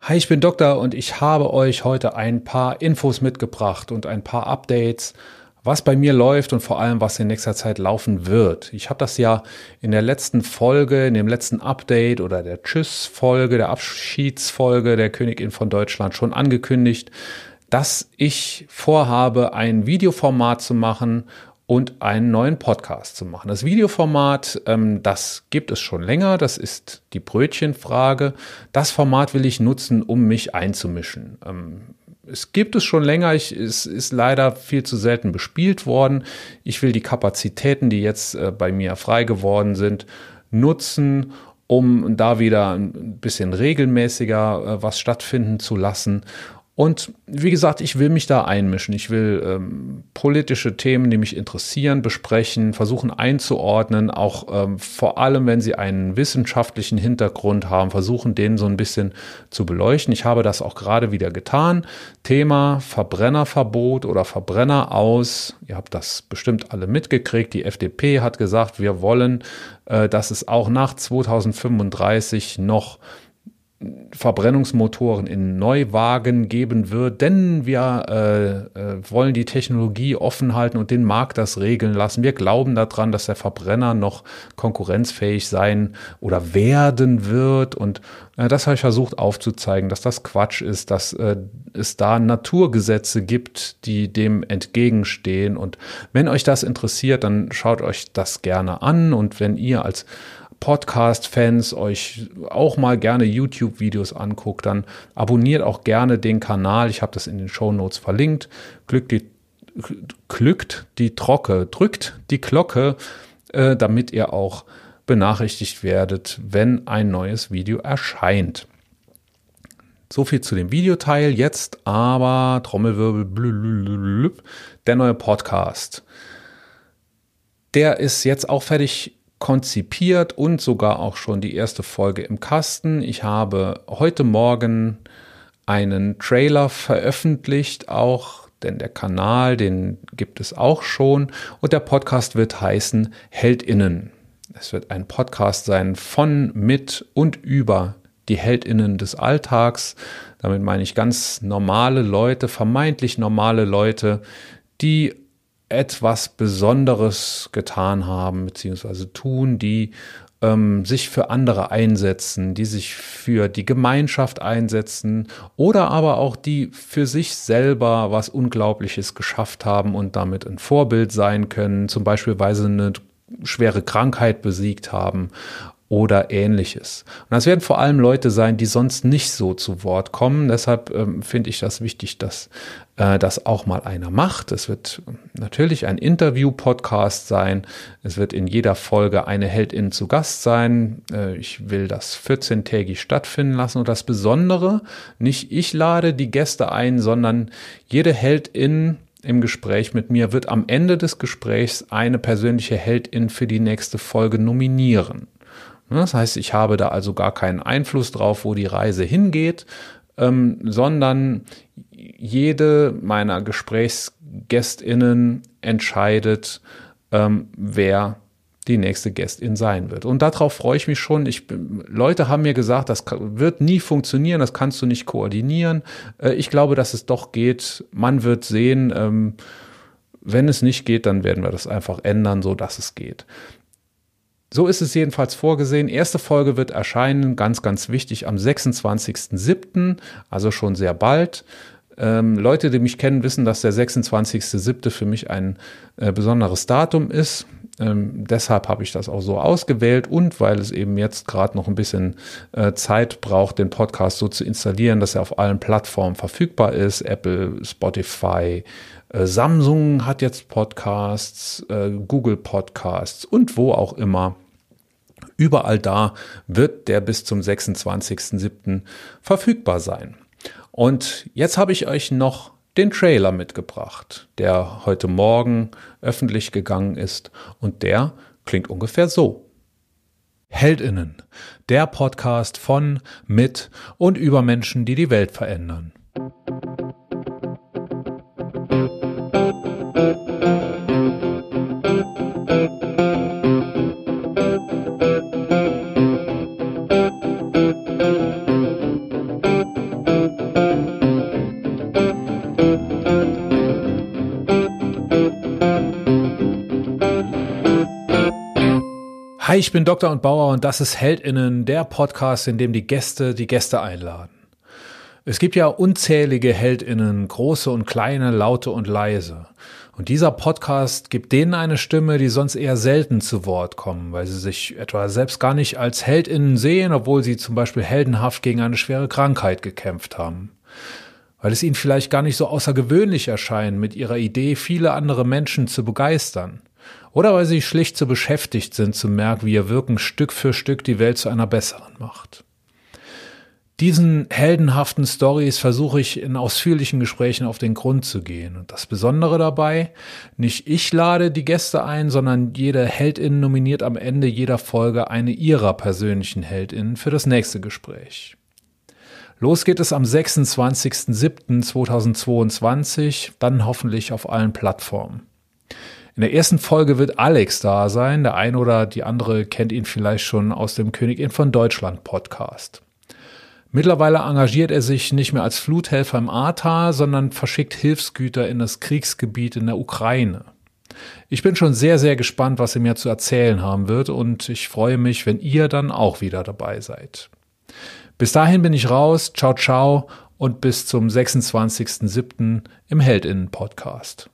Hi, ich bin Doktor und ich habe euch heute ein paar Infos mitgebracht und ein paar Updates, was bei mir läuft und vor allem, was in nächster Zeit laufen wird. Ich habe das ja in der letzten Folge, in dem letzten Update oder der Tschüss-Folge, der Abschiedsfolge der Königin von Deutschland schon angekündigt, dass ich vorhabe, ein Videoformat zu machen und einen neuen Podcast zu machen. Das Videoformat, ähm, das gibt es schon länger, das ist die Brötchenfrage. Das Format will ich nutzen, um mich einzumischen. Ähm, es gibt es schon länger, ich, es ist leider viel zu selten bespielt worden. Ich will die Kapazitäten, die jetzt äh, bei mir frei geworden sind, nutzen, um da wieder ein bisschen regelmäßiger äh, was stattfinden zu lassen und wie gesagt, ich will mich da einmischen. Ich will ähm, politische Themen, die mich interessieren, besprechen, versuchen einzuordnen, auch ähm, vor allem, wenn sie einen wissenschaftlichen Hintergrund haben, versuchen, den so ein bisschen zu beleuchten. Ich habe das auch gerade wieder getan. Thema Verbrennerverbot oder Verbrenner aus. Ihr habt das bestimmt alle mitgekriegt. Die FDP hat gesagt, wir wollen, äh, dass es auch nach 2035 noch Verbrennungsmotoren in Neuwagen geben wird, denn wir äh, äh, wollen die Technologie offen halten und den Markt das regeln lassen. Wir glauben daran, dass der Verbrenner noch konkurrenzfähig sein oder werden wird. Und äh, das habe ich versucht aufzuzeigen, dass das Quatsch ist, dass äh, es da Naturgesetze gibt, die dem entgegenstehen. Und wenn euch das interessiert, dann schaut euch das gerne an. Und wenn ihr als Podcast-Fans euch auch mal gerne YouTube-Videos anguckt, dann abonniert auch gerne den Kanal. Ich habe das in den Show Notes verlinkt. Glückt die, glückt die Trocke, drückt die Glocke, äh, damit ihr auch benachrichtigt werdet, wenn ein neues Video erscheint. So viel zu dem Videoteil. Jetzt aber Trommelwirbel, der neue Podcast. Der ist jetzt auch fertig konzipiert und sogar auch schon die erste Folge im Kasten. Ich habe heute Morgen einen Trailer veröffentlicht, auch denn der Kanal, den gibt es auch schon und der Podcast wird heißen Heldinnen. Es wird ein Podcast sein von, mit und über die Heldinnen des Alltags. Damit meine ich ganz normale Leute, vermeintlich normale Leute, die etwas Besonderes getan haben, beziehungsweise tun, die ähm, sich für andere einsetzen, die sich für die Gemeinschaft einsetzen oder aber auch die für sich selber was Unglaubliches geschafft haben und damit ein Vorbild sein können, zum Beispiel weil sie eine schwere Krankheit besiegt haben oder ähnliches. Und das werden vor allem Leute sein, die sonst nicht so zu Wort kommen. Deshalb ähm, finde ich das wichtig, dass äh, das auch mal einer macht. Es wird natürlich ein Interview-Podcast sein. Es wird in jeder Folge eine Heldin zu Gast sein. Äh, ich will das 14-tägig stattfinden lassen. Und das Besondere, nicht ich lade die Gäste ein, sondern jede Heldin im Gespräch mit mir wird am Ende des Gesprächs eine persönliche Heldin für die nächste Folge nominieren. Ne, das heißt, ich habe da also gar keinen Einfluss drauf, wo die Reise hingeht, ähm, sondern jede meiner Gesprächsgästinnen entscheidet, ähm, wer die nächste Gästin sein wird. Und darauf freue ich mich schon. Ich, Leute haben mir gesagt, das wird nie funktionieren, das kannst du nicht koordinieren. Äh, ich glaube, dass es doch geht. Man wird sehen. Ähm, wenn es nicht geht, dann werden wir das einfach ändern, so dass es geht. So ist es jedenfalls vorgesehen. Erste Folge wird erscheinen, ganz, ganz wichtig, am 26.07., also schon sehr bald. Ähm, Leute, die mich kennen, wissen, dass der 26.07. für mich ein äh, besonderes Datum ist. Ähm, deshalb habe ich das auch so ausgewählt und weil es eben jetzt gerade noch ein bisschen äh, Zeit braucht, den Podcast so zu installieren, dass er auf allen Plattformen verfügbar ist. Apple, Spotify, äh, Samsung hat jetzt Podcasts, äh, Google Podcasts und wo auch immer. Überall da wird der bis zum 26.07. verfügbar sein. Und jetzt habe ich euch noch den Trailer mitgebracht, der heute Morgen öffentlich gegangen ist und der klingt ungefähr so. Heldinnen, der Podcast von, mit und über Menschen, die die Welt verändern. Hi, ich bin Dr. und Bauer und das ist Heldinnen, der Podcast, in dem die Gäste die Gäste einladen. Es gibt ja unzählige Heldinnen, große und kleine, laute und leise. Und dieser Podcast gibt denen eine Stimme, die sonst eher selten zu Wort kommen, weil sie sich etwa selbst gar nicht als Heldinnen sehen, obwohl sie zum Beispiel heldenhaft gegen eine schwere Krankheit gekämpft haben. Weil es ihnen vielleicht gar nicht so außergewöhnlich erscheint, mit ihrer Idee viele andere Menschen zu begeistern. Oder weil sie schlicht zu beschäftigt sind, zu merken, wie ihr Wirken Stück für Stück die Welt zu einer besseren macht. Diesen heldenhaften Stories versuche ich in ausführlichen Gesprächen auf den Grund zu gehen. Und das Besondere dabei, nicht ich lade die Gäste ein, sondern jede Heldin nominiert am Ende jeder Folge eine ihrer persönlichen Heldinnen für das nächste Gespräch. Los geht es am 26.07.2022, dann hoffentlich auf allen Plattformen. In der ersten Folge wird Alex da sein. Der eine oder die andere kennt ihn vielleicht schon aus dem Königin von Deutschland Podcast. Mittlerweile engagiert er sich nicht mehr als Fluthelfer im Ahrtal, sondern verschickt Hilfsgüter in das Kriegsgebiet in der Ukraine. Ich bin schon sehr, sehr gespannt, was er mir zu erzählen haben wird und ich freue mich, wenn ihr dann auch wieder dabei seid. Bis dahin bin ich raus. Ciao, ciao und bis zum 26.07. im Heldinnen-Podcast.